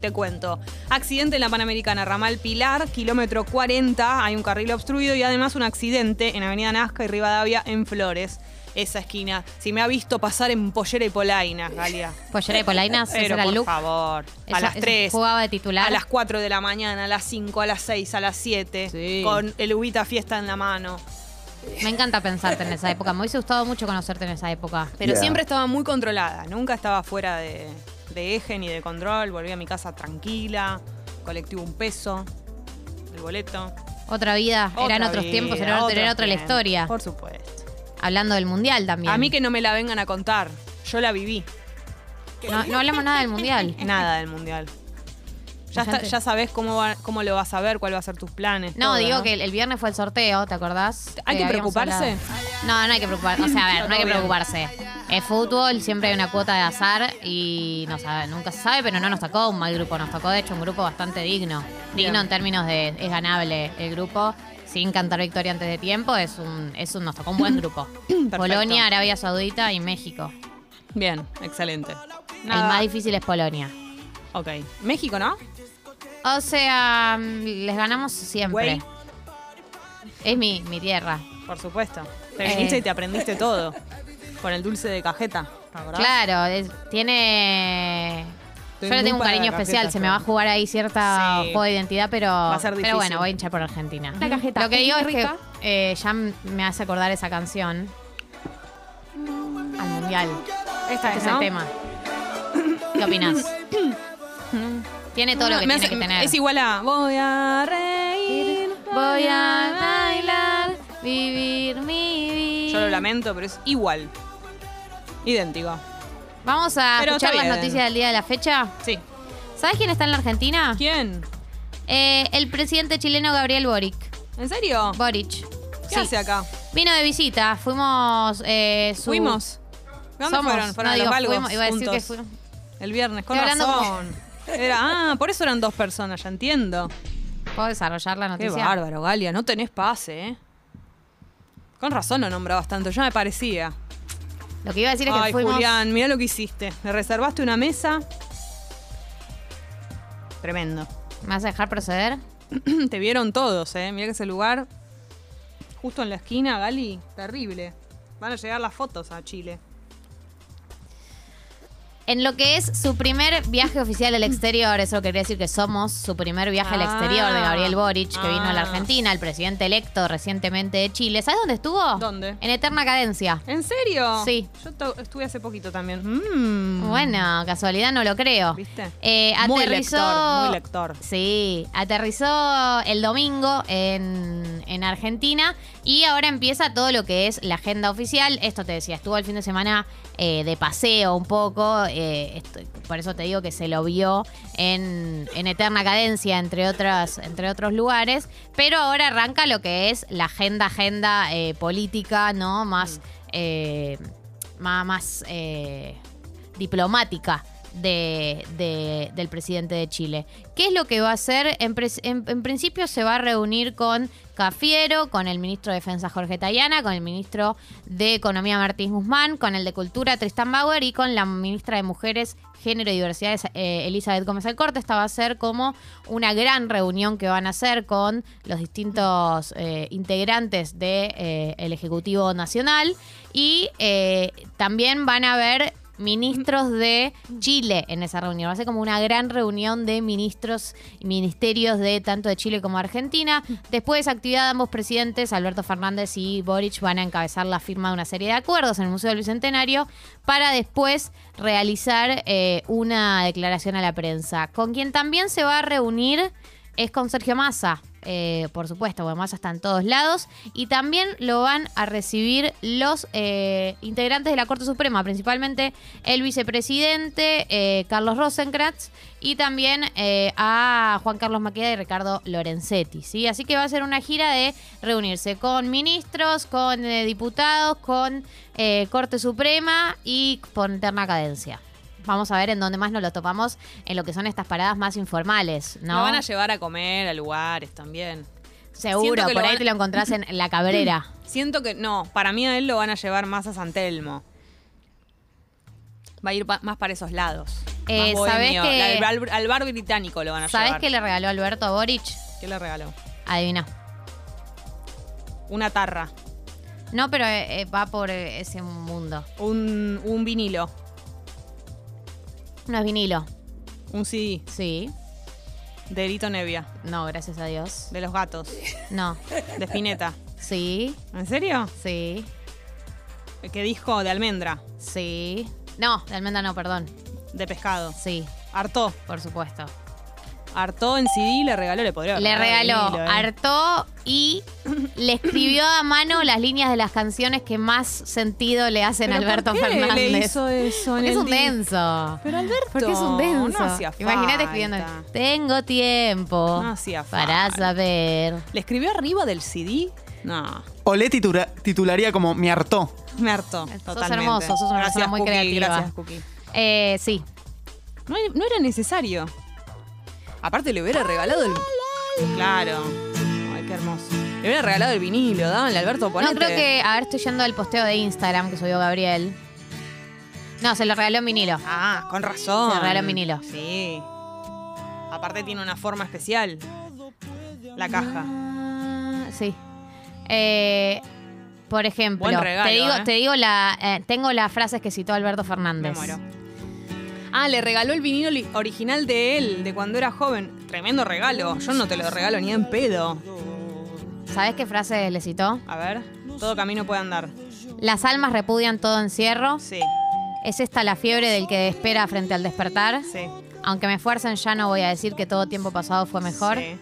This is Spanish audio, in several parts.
Te cuento. Accidente en la Panamericana, ramal Pilar, kilómetro 40, hay un carril obstruido y además un accidente en Avenida Nazca y Rivadavia en Flores. Esa esquina. Si me ha visto pasar en Pollera y Polainas, Galia. Pollera y Polainas, ese Pero era el por look. favor. Eso- a las eso 3. Jugaba de titular. A las 4 de la mañana, a las 5, a las 6, a las 7. Sí. Con el Ubita Fiesta en la mano. Me encanta pensarte en esa época. Me hubiese gustado mucho conocerte en esa época. Pero Yeah. siempre estaba muy controlada. Nunca estaba fuera de, de eje ni de control. Volví a mi casa tranquila. Colectivo un peso. El boleto. Otra vida, eran otros vida, tiempos, era, otros era otra la historia. Por supuesto. Hablando del mundial también. A mí que no me la vengan a contar. Yo la viví. no, no hablamos nada del mundial. Nada del mundial. Ya, está- ya sabés cómo, va- cómo lo vas a ver, cuál va a ser tus planes. No, todo, digo ¿no? que el, el viernes fue el sorteo, ¿te acordás? ¿Hay que preocuparse? hablado. No, no hay que preocuparse. O sea, a ver, no hay que preocuparse. Es fútbol, siempre hay una cuota de azar y no sabe, nunca se sabe, pero no nos tocó un mal grupo. Nos tocó, de hecho, un grupo bastante digno. Digno Bien. en términos de es ganable el grupo. Sin cantar victoria antes de tiempo, es un, es un, nos tocó un buen grupo. Polonia, Arabia Saudita y México. Bien, excelente. El más difícil es Polonia. Ok. México, ¿no? O sea, mm, les ganamos siempre. Es mi, mi tierra. Por supuesto. Te Eh. viniste y te aprendiste todo. Con el dulce de cajeta. ¿te acordás? Claro, es- tiene. Estoy Yo le muy tengo un para cariño la especial, cajeta, se me va a jugar ahí cierta Sí. juego de identidad, pero, a ser pero difícil. bueno, voy a hinchar por Argentina. La cajeta Lo que es digo es muy que eh, ya m- me hace acordar esa canción al mundial. Esta Este es, es el tema. ¿Qué opinas? tiene todo lo que Me tiene hace- que tener. Es igual a voy a reír. Voy a bailar, vivir mi vida. Yo lo lamento, pero es igual. Idéntico. Vamos a Pero escuchar está las bien. noticias del día de la fecha. Sí. ¿Sabes quién está en la Argentina? ¿Quién? Eh, el presidente chileno Gabriel Boric. ¿En serio? Boric. ¿Qué Sí. hace acá? Vino de visita. Fuimos. Eh, su- ¿Fuimos? ¿Dónde Somos. fueron? ¿Fueron no, a digo, los galgos fuimos, iba a decir que juntos? fuimos. El viernes, con Estoy hablando razón. Era, ah, por eso eran dos personas, ya entiendo. ¿Puedo desarrollar la Qué noticia? bárbaro, Galia, no tenés pase, ¿eh? Con razón lo nombrabas tanto, ya me parecía. Lo que iba a decir es que Ay, fuimos. Julián, mira lo que hiciste. Le reservaste una mesa. Tremendo. ¿Me vas a dejar proceder? Te vieron todos, ¿eh? Mira que ese lugar, justo en la esquina, Gali, terrible. Van a llegar las fotos a Chile. En lo que es su primer viaje oficial al exterior, eso quería decir que somos su primer viaje al Ah. exterior de Gabriel Boric, que vino a la Ah. Argentina, el presidente electo recientemente de Chile. ¿Sabes dónde estuvo? ¿Dónde? En Eterna Cadencia. ¿En serio? Sí. Yo estuve hace poquito también. Mm. Bueno, casualidad no lo creo. ¿Viste? Eh, Muy aterrizó, lector, muy lector. Sí, aterrizó el domingo en, en Argentina y ahora empieza todo lo que es la agenda oficial. Esto te decía, estuvo el fin de semana eh, de paseo un poco, eh, esto- por eso te digo que se lo vio en, en Eterna Cadencia, entre, otras, entre otros lugares, pero ahora arranca lo que es la agenda, agenda eh, política, ¿no? Más, eh, más, más diplomática de, de- del presidente de Chile. ¿Qué es lo que va a hacer? En, principio se va a reunir con Cafiero, con el ministro de Defensa Jorge Tayana, con el ministro de Economía Martín Guzmán, con el de Cultura Tristan Bauer y con la ministra de Mujeres, Género y Diversidades eh, Elizabeth Gómez Alcorte. Esta va a ser como una gran reunión que van a hacer con los distintos eh, integrantes del Ejecutivo Nacional y eh, también van a haber ministros de Chile en esa reunión. Va a ser como una gran reunión de ministros y ministerios de tanto de Chile como Argentina. Después de esa actividad, ambos presidentes, Alberto Fernández y Boric, van a encabezar la firma de una serie de acuerdos en el Museo del Bicentenario para después realizar eh, una declaración a la prensa. Con quien también se va a reunir es con Sergio Massa. eh, por supuesto, porque Massa está en todos lados. Y también lo van a recibir los eh, integrantes de la Corte Suprema, principalmente el vicepresidente eh, Carlos Rosenkrantz y también eh, a Juan Carlos Maqueda y Ricardo Lorenzetti. ¿sí? Así que va a ser una gira de reunirse con ministros, con eh, diputados, con eh, Corte Suprema y con eterna cadencia. Vamos a ver en dónde más nos lo topamos en lo que son estas paradas más informales, ¿no? Lo van a llevar a comer a lugares también. Seguro, por ahí te lo encontrás en La Cabrera. Siento que no, para mí a él lo van a llevar más a San Telmo. Va a ir pa- más para esos lados. Eh, Más ¿Sabés que, al, al bar británico lo van a ¿sabés llevar. qué le regaló Alberto Boric? ¿Qué le regaló? Adivina. Una tarra. No, pero eh, eh, va por eh, ese mundo. Un, un vinilo. No es vinilo. Un CD. Sí. De Lito Nevia. No, gracias a Dios. De los gatos. No. De Spinetta. Sí. ¿En serio? Sí. ¿Qué disco? De almendra. Sí. No, de almendra no, perdón. De pescado. Sí, Hartó. por supuesto. Hartó en CD le regaló, le podría Le regaló, vinilo, eh. hartó y le escribió a mano las líneas de las canciones que más sentido le hacen a ¿Pero Alberto por qué Fernández. le hizo eso en Porque es un denso. Pero Alberto. Porque es un denso. No hacía Imagínate escribiendo. Tengo tiempo No hacía para saber. ¿Le escribió arriba del CD? No. O le titula- titularía como Me hartó. Me hartó. Sos Totalmente. hermoso, sos una Gracias, persona muy Cookie, creativa. Gracias, Cookie. Eh, sí. No, no era necesario. Aparte le hubiera regalado el... Claro. Ay, qué hermoso. Le hubiera regalado el vinilo, dale, Alberto, ponete. No creo que. A ver, estoy yendo al posteo de Instagram que subió Gabriel. No, se lo regaló en vinilo. Ah, con razón. Se lo regaló en vinilo. Sí. Aparte tiene una forma especial. La caja. Ah, Sí. Eh, por ejemplo, Buen regalo, te digo, ¿eh? te digo la, eh, tengo las frases que citó Alberto Me Fernández. muero. Ah, le regaló el vinilo original de él, de cuando era joven. Tremendo regalo. Yo no te lo regalo ni en pedo. ¿Sabes qué frase le citó? A ver, todo camino puede andar. Las almas repudian todo encierro. Sí, Es esta la fiebre del que espera frente al despertar. sí. Aunque me esfuercen, ya no voy a decir que todo tiempo pasado fue mejor. Sí,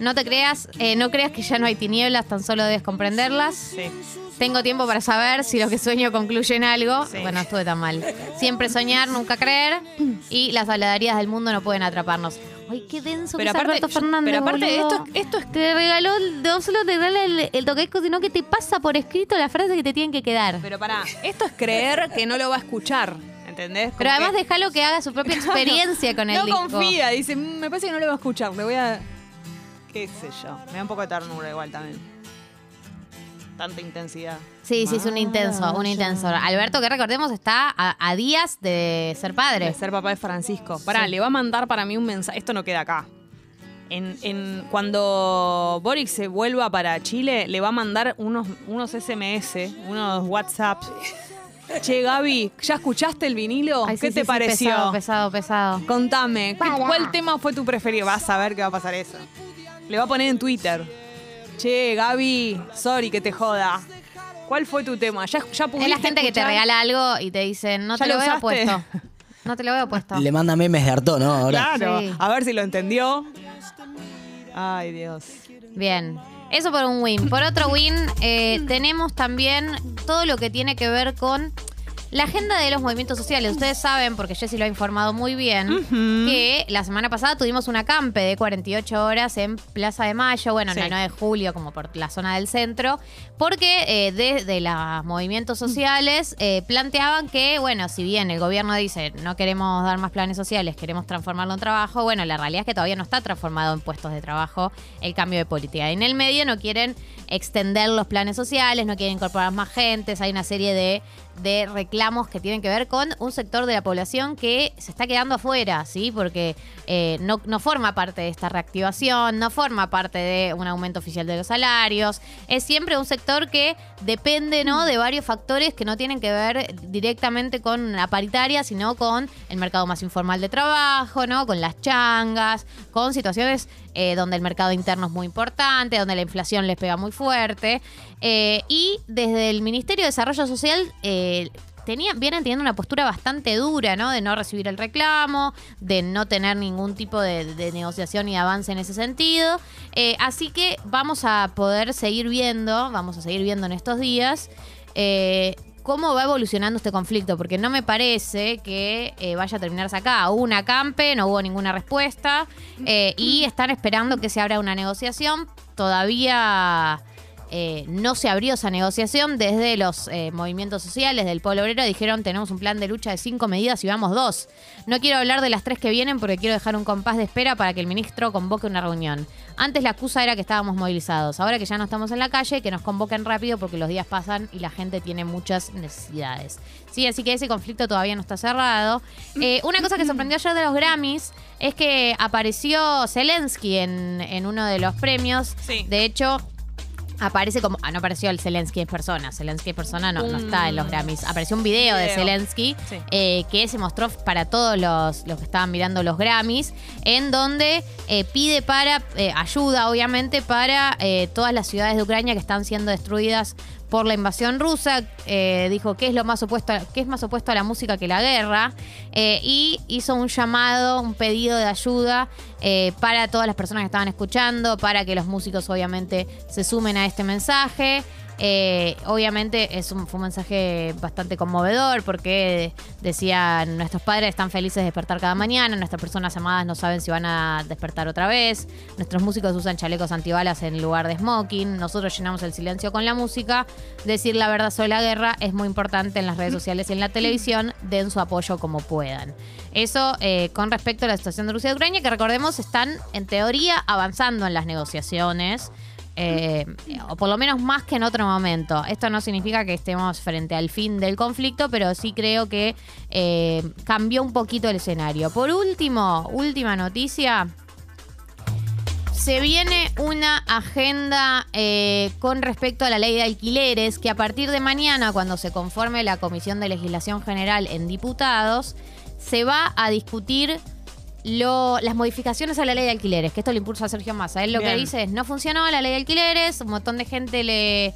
No te creas, eh, no creas que ya no hay tinieblas, tan solo debes comprenderlas. sí. Tengo tiempo para saber si lo que sueño concluye en algo. Sí. Bueno, estuve tan mal. Siempre soñar, nunca creer. Y las haladerías del mundo no pueden atraparnos. Ay, qué denso Pero que aparte- Alberto Fernández. pero aparte esto es- esto es- Te regaló, no solo te regala el, el toquesco, sino que te pasa por escrito la frase que te tienen que quedar. Pero, Pero pará, esto es creer que no lo va a escuchar. ¿Entendés? Como además que- déjalo que haga su propia experiencia con el no disco. confía, dice, "Mm, me parece que no lo va a escuchar, le voy a... qué sé yo, me da un poco de ternura igual también. Tanta intensidad. Sí, sí, es un intenso, un intenso. Alberto, que recordemos, está a, a días de ser padre. De ser papá de Francisco. Pará, Sí. le va a mandar para mí un mensaje, esto no queda acá. En, en- cuando Boric se vuelva para Chile, le va a mandar unos, unos SMS, unos WhatsApps. Che, Gaby, ¿ya escuchaste el vinilo? Ay, ¿Qué sí, te sí, pareció? pesado, pesado, pesado. Contame, ¿qué- ¿cuál tema fue tu preferido? Vas a ver que va a pasar eso. Le va a poner en Twitter. Che, Gaby, sorry que te joda. ¿Cuál fue tu tema? ¿Ya, ya Es pudiste la gente que te regala algo y te dicen, no ¿Ya te lo lo veo puesto. No te lo veo puesto. Le manda memes de harto, ¿no? Ahora. Claro, Sí. a ver si lo entendió. Ay, Dios. Bien. Eso por un win. Por otro win, eh, tenemos también todo lo que tiene que ver con la agenda de los movimientos sociales. Ustedes saben, porque Jessy lo ha informado muy bien, que la semana pasada tuvimos una campe de 48 horas en Plaza de Mayo, bueno, en Sí. la 9 de julio, como por la zona del centro, porque eh, desde los movimientos sociales eh, planteaban que, bueno, si bien el gobierno dice no queremos dar más planes sociales, queremos transformarlo en trabajo, bueno, la realidad es que todavía no está transformado en puestos de trabajo el cambio de política. En el medio no quieren extender los planes sociales, no quieren incorporar más gentes, hay una serie de, de reclamos que tienen que ver con un sector de la población que se está quedando afuera, ¿sí? Porque eh, no, no forma parte de esta reactivación, no forma parte de un aumento oficial de los salarios, es siempre un sector que depende, ¿no? De varios factores que no tienen que ver directamente con la paritaria, sino con el mercado más informal de trabajo, ¿no? Con las changas, con situaciones eh, donde el mercado interno es muy importante, donde la inflación les pega muy fuerte. Eh, y desde el Ministerio de Desarrollo Social eh, tenía, vienen teniendo una postura bastante dura, ¿no? De no recibir el reclamo, de no tener ningún tipo de, negociación y avance en ese sentido. Eh, así que vamos a poder seguir viendo, vamos a seguir viendo en estos días. eh, cómo va evolucionando este conflicto, porque no me parece que eh, vaya a terminarse acá. Hubo una campe, no hubo ninguna respuesta, y están esperando que se abra una negociación. Todavía eh, no se abrió esa negociación. Desde los eh, movimientos sociales del pueblo obrero dijeron tenemos un plan de lucha de cinco medidas y vamos dos. No quiero hablar de las tres que vienen porque quiero dejar un compás de espera para que el ministro convoque una reunión. Antes la excusa era que estábamos movilizados. Ahora que ya no estamos en la calle, que nos convoquen rápido porque los días pasan y la gente tiene muchas necesidades. Sí, así que ese conflicto todavía no está cerrado. Eh, una cosa que sorprendió ayer de los Grammys es que apareció Zelensky en, en uno de los premios. Sí. De hecho, aparece como. Ah, no apareció el Zelensky en persona. Zelensky en persona no, no está en los Grammys. Apareció un video, de Video. Zelensky Sí. eh, que se mostró para todos los, los que estaban mirando los Grammys, en donde eh, pide para eh, ayuda, obviamente, para eh, todas las ciudades de Ucrania que están siendo destruidas por la invasión rusa. Eh, dijo que es lo más opuesto, a, que es más opuesto a la música que la guerra, eh, y hizo un llamado, un pedido de ayuda eh, para todas las personas que estaban escuchando, para que los músicos obviamente se sumen a este mensaje. Eh, obviamente es un, fue un mensaje bastante conmovedor porque decían nuestros padres están felices de despertar cada mañana, nuestras personas amadas no saben si van a despertar otra vez, nuestros músicos usan chalecos antibalas en lugar de smoking, nosotros llenamos el silencio con la música, decir la verdad sobre la guerra es muy importante en las redes sociales y en la televisión, den su apoyo como puedan. Eso eh, con respecto a la situación de Rusia y Ucrania, que recordemos están en teoría avanzando en las negociaciones. Eh, o por lo menos más que en otro momento. Esto no significa que estemos frente al fin del conflicto, pero sí creo que eh, cambió un poquito el escenario. Por último, última noticia. Se viene una agenda eh, con respecto a la ley de alquileres que a partir de mañana, cuando se conforme la Comisión de Legislación General en Diputados, se va a discutir lo- las modificaciones a la ley de alquileres, que esto lo impulsa Sergio Massa. Él lo que dice es, no funcionó la ley de alquileres, un montón de gente le,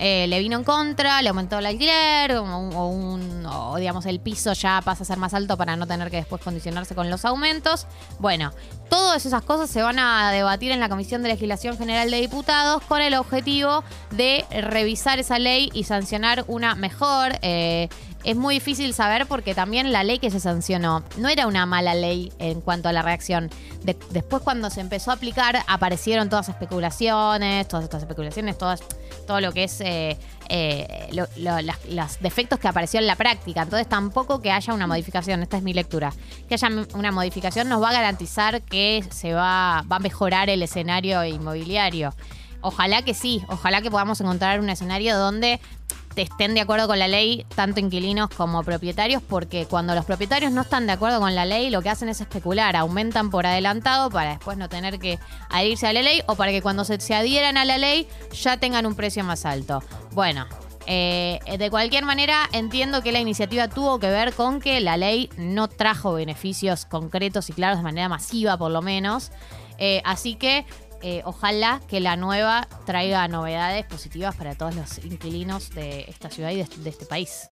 eh, le vino en contra, le aumentó el alquiler, o, un- o un- o, digamos el piso ya pasa a ser más alto para no tener que después condicionarse con los aumentos. Bueno, todas esas cosas se van a debatir en la Comisión de Legislación General de Diputados con el objetivo de revisar esa ley y sancionar una mejor. eh, es muy difícil saber porque también la ley que se sancionó no era una mala ley en cuanto a la reacción. De- después cuando se empezó a aplicar aparecieron todas especulaciones, todas estas especulaciones, todas, todo lo que es eh, eh, lo- lo- las- los defectos que apareció en la práctica. Entonces tampoco que haya una modificación, esta es mi lectura, que haya una modificación nos va a garantizar que se va, va a mejorar el escenario inmobiliario. Ojalá que sí, ojalá que podamos encontrar un escenario donde estén de acuerdo con la ley tanto inquilinos como propietarios, porque cuando los propietarios no están de acuerdo con la ley, lo que hacen es especular, aumentan por adelantado para después no tener que adherirse a la ley o para que cuando se, se adhieran a la ley ya tengan un precio más alto. Bueno. eh, de cualquier manera, entiendo que la iniciativa tuvo que ver con que la ley no trajo beneficios concretos y claros de manera masiva, por lo menos. Eh, así que eh, ojalá que la nueva traiga novedades positivas para todos los inquilinos de esta ciudad y de, de este país.